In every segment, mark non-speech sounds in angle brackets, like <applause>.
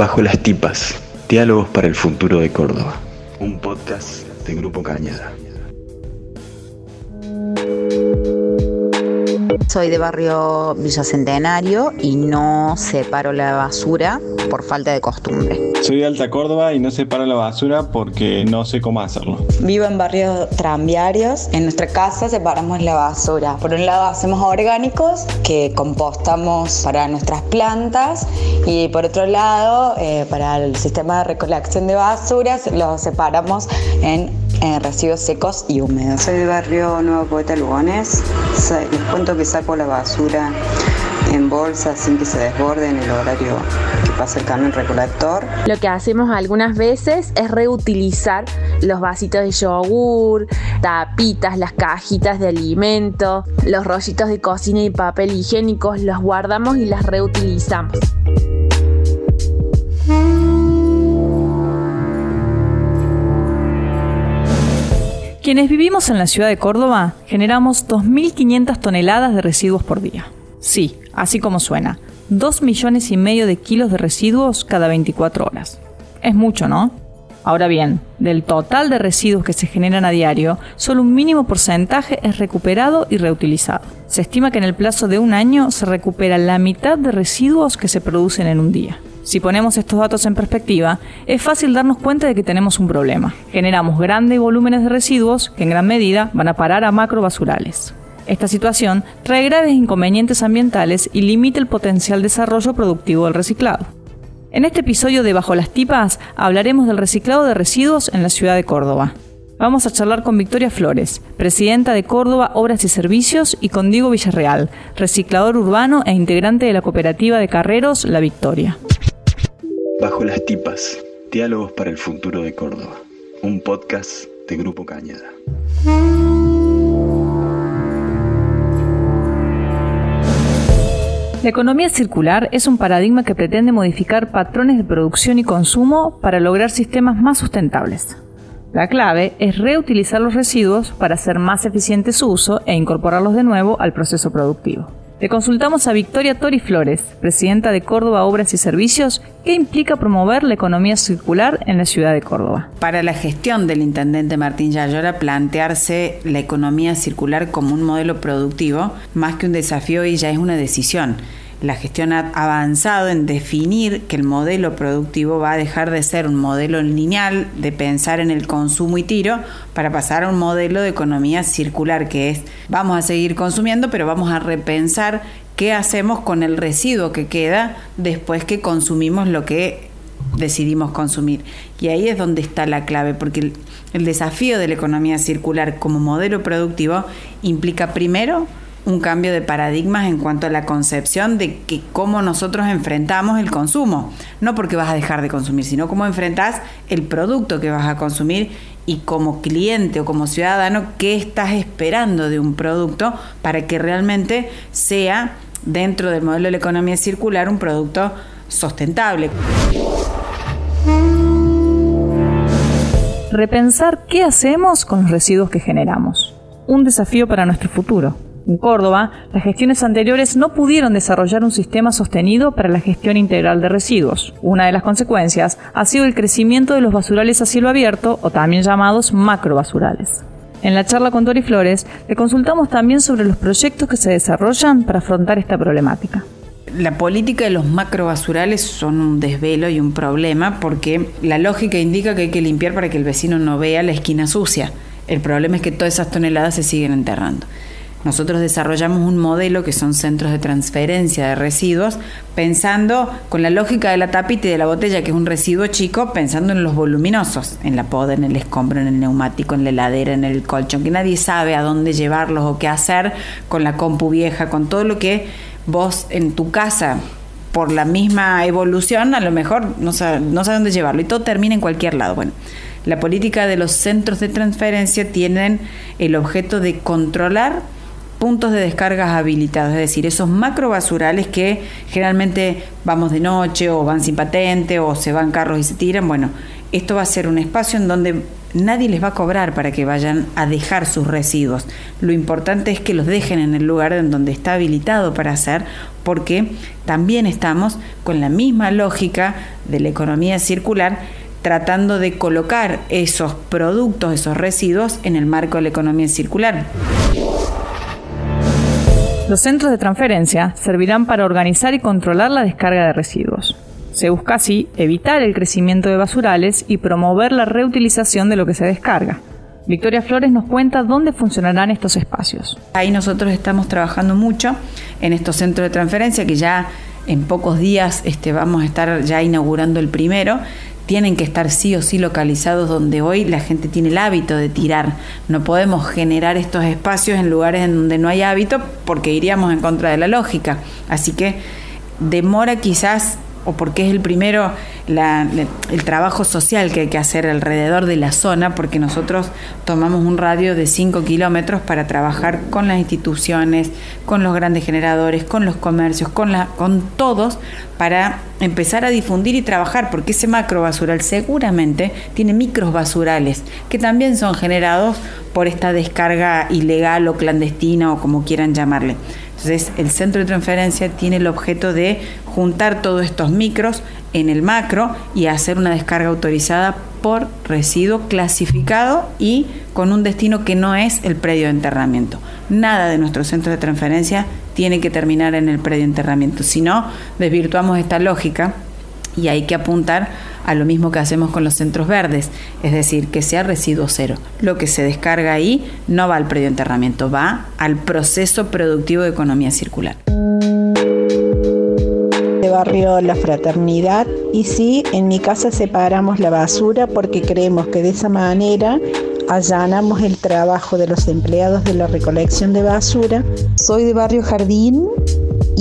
Bajo las tipas, diálogos para el futuro de Córdoba. Un podcast de Grupo Cañada. Soy de barrio Villa Centenario y no separo la basura por falta de costumbre. Soy de Alta Córdoba y no separo la basura porque no sé cómo hacerlo. Vivo en barrios tranviarios. En nuestra casa separamos la basura. Por un lado hacemos orgánicos que compostamos para nuestras plantas y por otro lado eh, para el sistema de recolección de basuras los separamos en residuos secos y húmedos. Soy del barrio Nuevo Poeta Lugones. Les cuento que saco la basura en bolsa sin que se desborde en el horario que pasa el camión recolector. Lo que hacemos algunas veces es reutilizar los vasitos de yogur, tapitas, las cajitas de alimento, los rollitos de cocina y papel higiénicos, los guardamos y las reutilizamos. Quienes vivimos en la ciudad de Córdoba generamos 2.500 toneladas de residuos por día. Sí, así como suena, 2 millones y medio de kilos de residuos cada 24 horas. Es mucho, ¿no? Ahora bien, del total de residuos que se generan a diario, solo un mínimo porcentaje es recuperado y reutilizado. Se estima que en el plazo de un año se recupera la mitad de residuos que se producen en un día. Si ponemos estos datos en perspectiva, es fácil darnos cuenta de que tenemos un problema. Generamos grandes volúmenes de residuos que en gran medida van a parar a macrobasurales. Esta situación trae graves inconvenientes ambientales y limita el potencial desarrollo productivo del reciclado. En este episodio de Bajo las Tipas hablaremos del reciclado de residuos en la ciudad de Córdoba. Vamos a charlar con Victoria Flores, presidenta de Córdoba Obras y Servicios, y con Diego Villarreal, reciclador urbano e integrante de la cooperativa de carreros La Victoria. Bajo las tipas, diálogos para el futuro de Córdoba. Un podcast de Grupo Cañada. La economía circular es un paradigma que pretende modificar patrones de producción y consumo para lograr sistemas más sustentables. La clave es reutilizar los residuos para hacer más eficiente su uso e incorporarlos de nuevo al proceso productivo. Le consultamos a Victoria Tori Flores, presidenta de Córdoba Obras y Servicios, qué implica promover la economía circular en la ciudad de Córdoba. Para la gestión del intendente Martín Yayora, plantearse la economía circular como un modelo productivo, más que un desafío y ya es una decisión la gestión ha avanzado en definir que el modelo productivo va a dejar de ser un modelo lineal de pensar en el consumo y tiro para pasar a un modelo de economía circular que es vamos a seguir consumiendo pero vamos a repensar qué hacemos con el residuo que queda después que consumimos lo que decidimos consumir. Y ahí es donde está la clave, porque el, desafío de la economía circular como modelo productivo implica primero un cambio de paradigmas en cuanto a la concepción de que cómo nosotros enfrentamos el consumo. No porque vas a dejar de consumir, sino cómo enfrentas el producto que vas a consumir y como cliente o como ciudadano, qué estás esperando de un producto para que realmente sea dentro del modelo de la economía circular un producto sustentable. Repensar qué hacemos con los residuos que generamos. Un desafío para nuestro futuro. En Córdoba, las gestiones anteriores no pudieron desarrollar un sistema sostenido para la gestión integral de residuos. Una de las consecuencias ha sido el crecimiento de los basurales a cielo abierto, o también llamados macrobasurales. En la charla con Tori Flores, le consultamos también sobre los proyectos que se desarrollan para afrontar esta problemática. La política de los macrobasurales son un desvelo y un problema porque la lógica indica que hay que limpiar para que el vecino no vea la esquina sucia. El problema es que todas esas toneladas se siguen enterrando. Nosotros desarrollamos un modelo que son centros de transferencia de residuos, pensando con la lógica de la tapita y de la botella, que es un residuo chico, pensando en los voluminosos, en la poda, en el escombro, en el neumático, en la heladera, en el colchón, que nadie sabe a dónde llevarlos o qué hacer con la compu vieja, con todo lo que vos en tu casa por la misma evolución, a lo mejor no sabe, dónde llevarlo y todo termina en cualquier lado. Bueno, la política de los centros de transferencia tienen el objeto de controlar puntos de descargas habilitados, es decir, esos macrobasurales que generalmente vamos de noche o van sin patente o se van carros y se tiran, bueno, esto va a ser un espacio en donde nadie les va a cobrar para que vayan a dejar sus residuos. Lo importante es que los dejen en el lugar en donde está habilitado para hacer, porque también estamos con la misma lógica de la economía circular tratando de colocar esos productos, esos residuos en el marco de la economía circular. Los centros de transferencia servirán para organizar y controlar la descarga de residuos. Se busca así evitar el crecimiento de basurales y promover la reutilización de lo que se descarga. Victoria Flores nos cuenta dónde funcionarán estos espacios. Ahí nosotros estamos trabajando mucho en estos centros de transferencia que ya en pocos días este, vamos a estar ya inaugurando el primero tienen que estar sí o sí localizados donde hoy la gente tiene el hábito de tirar. No podemos generar estos espacios en lugares en donde no hay hábito porque iríamos en contra de la lógica. Así que demora quizás o porque es el primero el trabajo social que hay que hacer alrededor de la zona, porque nosotros tomamos un radio de 5 kilómetros para trabajar con las instituciones, con los grandes generadores, con los comercios, con, la, con todos, para empezar a difundir y trabajar, porque ese macro basural seguramente tiene micros basurales, que también son generados por esta descarga ilegal o clandestina o como quieran llamarle. Entonces, el centro de transferencia tiene el objeto de juntar todos estos micros en el macro y hacer una descarga autorizada por residuo clasificado y con un destino que no es el predio de enterramiento. Nada de nuestro centro de transferencia tiene que terminar en el predio de enterramiento, si no, desvirtuamos esta lógica y hay que apuntar a lo mismo que hacemos con los centros verdes, es decir, que sea residuo cero. Lo que se descarga ahí no va al predio de enterramiento, va al proceso productivo de economía circular. De barrio La Fraternidad y sí, en mi casa separamos la basura porque creemos que de esa manera allanamos el trabajo de los empleados de la recolección de basura. Soy de barrio Jardín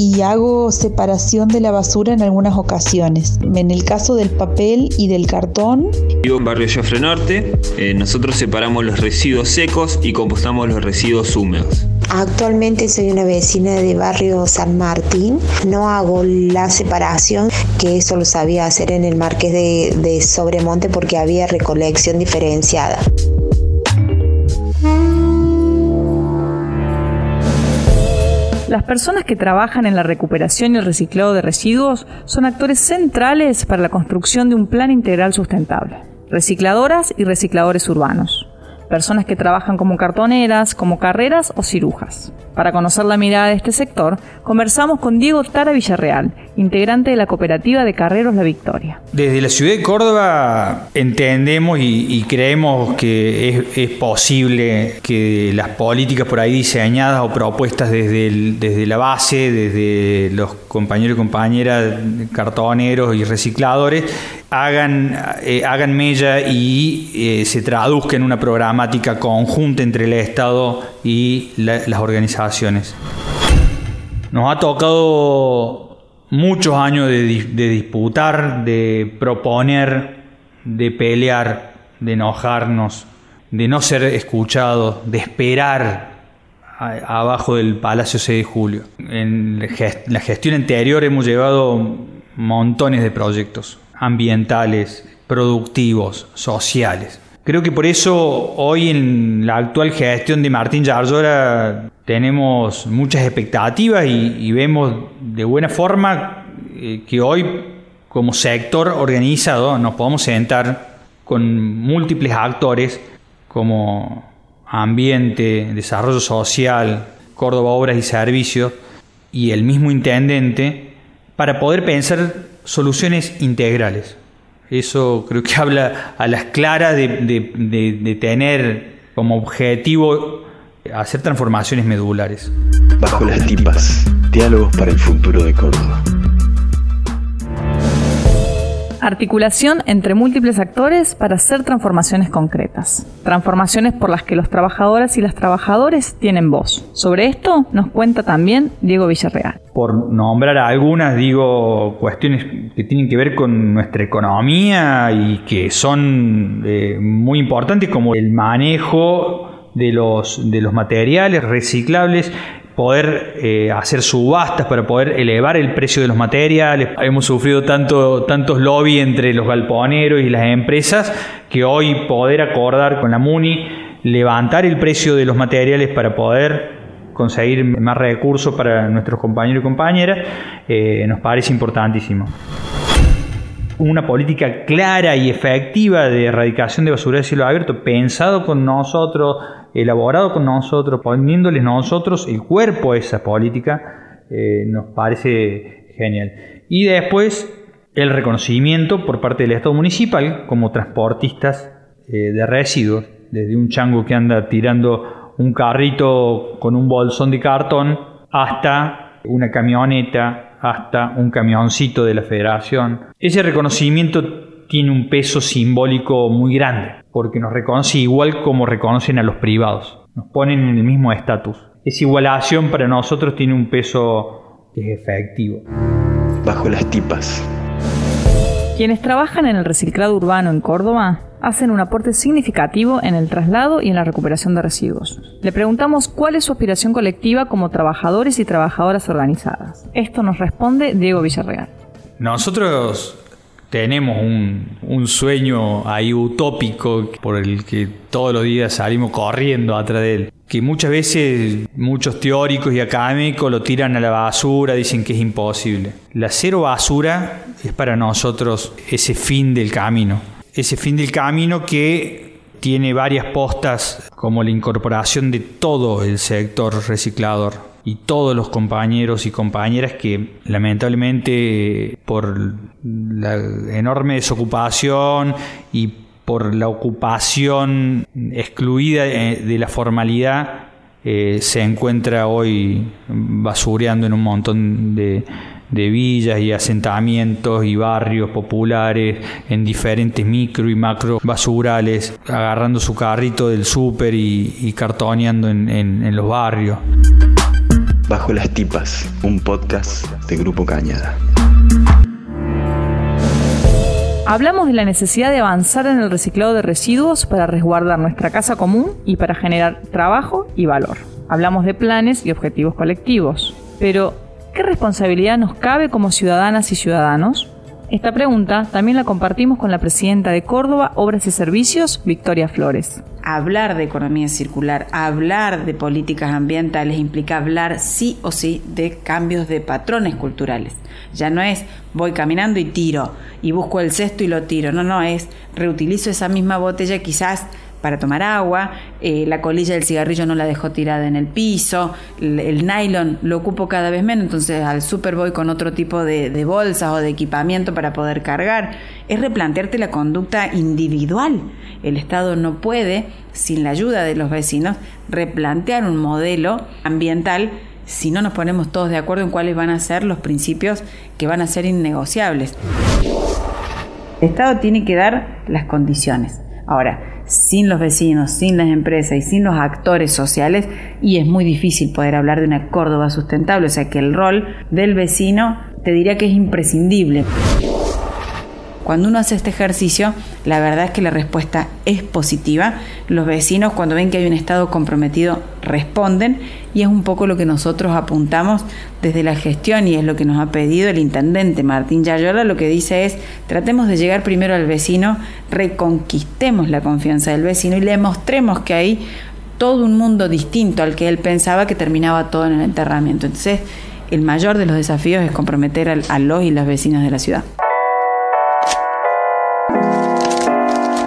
y hago separación de la basura en algunas ocasiones. En el caso del papel y del cartón. Vivo en barrio Jofre Norte. Eh, nosotros separamos los residuos secos y compostamos los residuos húmedos. Actualmente soy una vecina de barrio San Martín. No hago la separación, que eso lo sabía hacer en el Marqués de, de Sobremonte porque había recolección diferenciada. Las personas que trabajan en la recuperación y el reciclado de residuos son actores centrales para la construcción de un plan integral sustentable. Recicladoras y recicladores urbanos personas que trabajan como cartoneras, como carreras o cirujas. Para conocer la mirada de este sector, conversamos con Diego Tara Villarreal, integrante de la cooperativa de Carreros La Victoria. Desde la ciudad de Córdoba entendemos y, creemos que es, posible que las políticas por ahí diseñadas o propuestas desde, desde la base, desde los compañeros y compañeras cartoneros y recicladores, hagan, eh, hagan mella y eh, se traduzca en una programática conjunta entre el Estado y las organizaciones. Nos ha tocado muchos años de, disputar, de proponer, de pelear, de enojarnos, de no ser escuchados, de esperar abajo del Palacio 6 de Julio. En la gestión anterior hemos llevado montones de proyectos ambientales, productivos, sociales. Creo que por eso hoy en la actual gestión de Martín Yarzora tenemos muchas expectativas y, vemos de buena forma eh, que hoy como sector organizado nos podemos sentar con múltiples actores como ambiente, desarrollo social, Córdoba Obras y Servicios y el mismo intendente para poder pensar soluciones integrales. Eso creo que <laughs> habla a las claras de, tener como objetivo hacer transformaciones medulares. Bajo las tipas, diálogos para el futuro de Córdoba. Articulación entre múltiples actores para hacer transformaciones concretas. Transformaciones por las que los trabajadoras y las trabajadores tienen voz. Sobre esto nos cuenta también Diego Villarreal. Por nombrar algunas, digo, cuestiones que tienen que ver con nuestra economía y que son eh, muy importantes como el manejo de los, de los materiales reciclables poder eh, hacer subastas, para poder elevar el precio de los materiales. Hemos sufrido tanto, tantos lobby entre los galponeros y las empresas que hoy poder acordar con la MUNI, levantar el precio de los materiales para poder conseguir más recursos para nuestros compañeros y compañeras, eh, nos parece importantísimo una política clara y efectiva de erradicación de basura de cielo abierto, pensado con nosotros, elaborado con nosotros, poniéndoles nosotros el cuerpo a esa política, eh, nos parece genial. Y después el reconocimiento por parte del Estado municipal como transportistas eh, de residuos, desde un chango que anda tirando un carrito con un bolsón de cartón hasta una camioneta hasta un camioncito de la federación. Ese reconocimiento tiene un peso simbólico muy grande, porque nos reconoce igual como reconocen a los privados, nos ponen en el mismo estatus. Esa igualación para nosotros tiene un peso que es efectivo. Bajo las tipas. Quienes trabajan en el reciclado urbano en Córdoba hacen un aporte significativo en el traslado y en la recuperación de residuos. Le preguntamos cuál es su aspiración colectiva como trabajadores y trabajadoras organizadas. Esto nos responde Diego Villarreal. Nosotros tenemos un, sueño ahí utópico por el que todos los días salimos corriendo atrás de él. Que muchas veces muchos teóricos y académicos lo tiran a la basura, dicen que es imposible. La cero basura es para nosotros ese fin del camino ese fin del camino que tiene varias postas como la incorporación de todo el sector reciclador y todos los compañeros y compañeras que lamentablemente por la enorme desocupación y por la ocupación excluida eh, de la formalidad eh, se encuentra hoy basureando en un montón de, de villas y asentamientos y barrios populares en diferentes micro y macro basurales, agarrando su carrito del súper y, cartoneando en, en los barrios. Bajo las tipas, un podcast de Grupo Cañada. Hablamos de la necesidad de avanzar en el reciclado de residuos para resguardar nuestra casa común y para generar trabajo y valor. Hablamos de planes y objetivos colectivos. Pero, ¿Qué responsabilidad nos cabe como ciudadanas y ciudadanos? Esta pregunta también la compartimos con la presidenta de Córdoba, Obras y Servicios, Victoria Flores. Hablar de economía circular, hablar de políticas ambientales implica hablar sí o sí de cambios de patrones culturales. Ya no es voy caminando y tiro y busco el cesto y lo tiro, no, no, es reutilizo esa misma botella quizás para tomar agua, eh, la colilla del cigarrillo no la dejo tirada en el piso, el, nylon lo ocupo cada vez menos, entonces al super voy con otro tipo de, de, bolsas o de equipamiento para poder cargar. Es replantearte la conducta individual. El Estado no puede, sin la ayuda de los vecinos, replantear un modelo ambiental si no nos ponemos todos de acuerdo en cuáles van a ser los principios que van a ser innegociables. El Estado tiene que dar las condiciones. Ahora, sin los vecinos, sin las empresas y sin los actores sociales, y es muy difícil poder hablar de una Córdoba sustentable, o sea que el rol del vecino te diría que es imprescindible. Cuando uno hace este ejercicio, la verdad es que la respuesta es positiva. Los vecinos cuando ven que hay un Estado comprometido responden y es un poco lo que nosotros apuntamos desde la gestión y es lo que nos ha pedido el intendente Martín Yayola. Lo que dice es, tratemos de llegar primero al vecino, reconquistemos la confianza del vecino y le mostremos que hay todo un mundo distinto al que él pensaba que terminaba todo en el enterramiento. Entonces, el mayor de los desafíos es comprometer a los y las vecinas de la ciudad.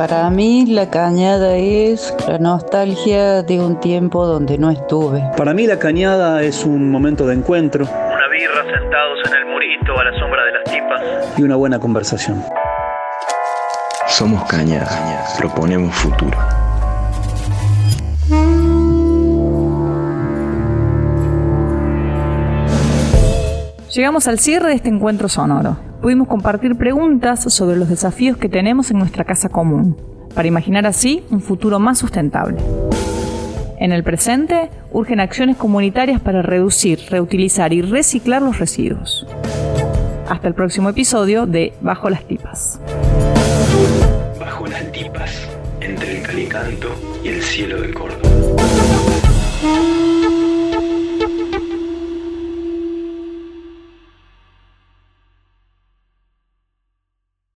Para mí la cañada es la nostalgia de un tiempo donde no estuve. Para mí la cañada es un momento de encuentro. Una birra sentados en el murito a la sombra de las tipas. Y una buena conversación. Somos Cañada, proponemos futuro. Llegamos al cierre de este encuentro sonoro. Pudimos compartir preguntas sobre los desafíos que tenemos en nuestra casa común, para imaginar así un futuro más sustentable. En el presente, urgen acciones comunitarias para reducir, reutilizar y reciclar los residuos. Hasta el próximo episodio de Bajo las Tipas. Bajo las Tipas, entre el calicanto y el cielo de Córdoba.